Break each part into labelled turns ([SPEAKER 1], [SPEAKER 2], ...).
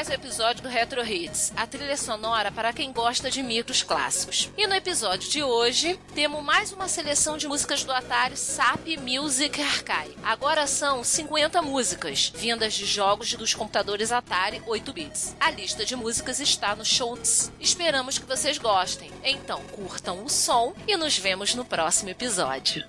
[SPEAKER 1] mais um episódio do Retro Hits, a trilha sonora para quem gosta de micros clássicos. E no episódio de hoje, temos mais uma seleção de músicas do Atari SAP Music Archive. Agora são 50 músicas, vindas de jogos dos computadores Atari 8 bits. A lista de músicas está no show notes. Esperamos que vocês gostem. Então, curtam o som e nos vemos no próximo episódio.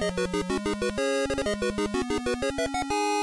[SPEAKER 2] Thank you.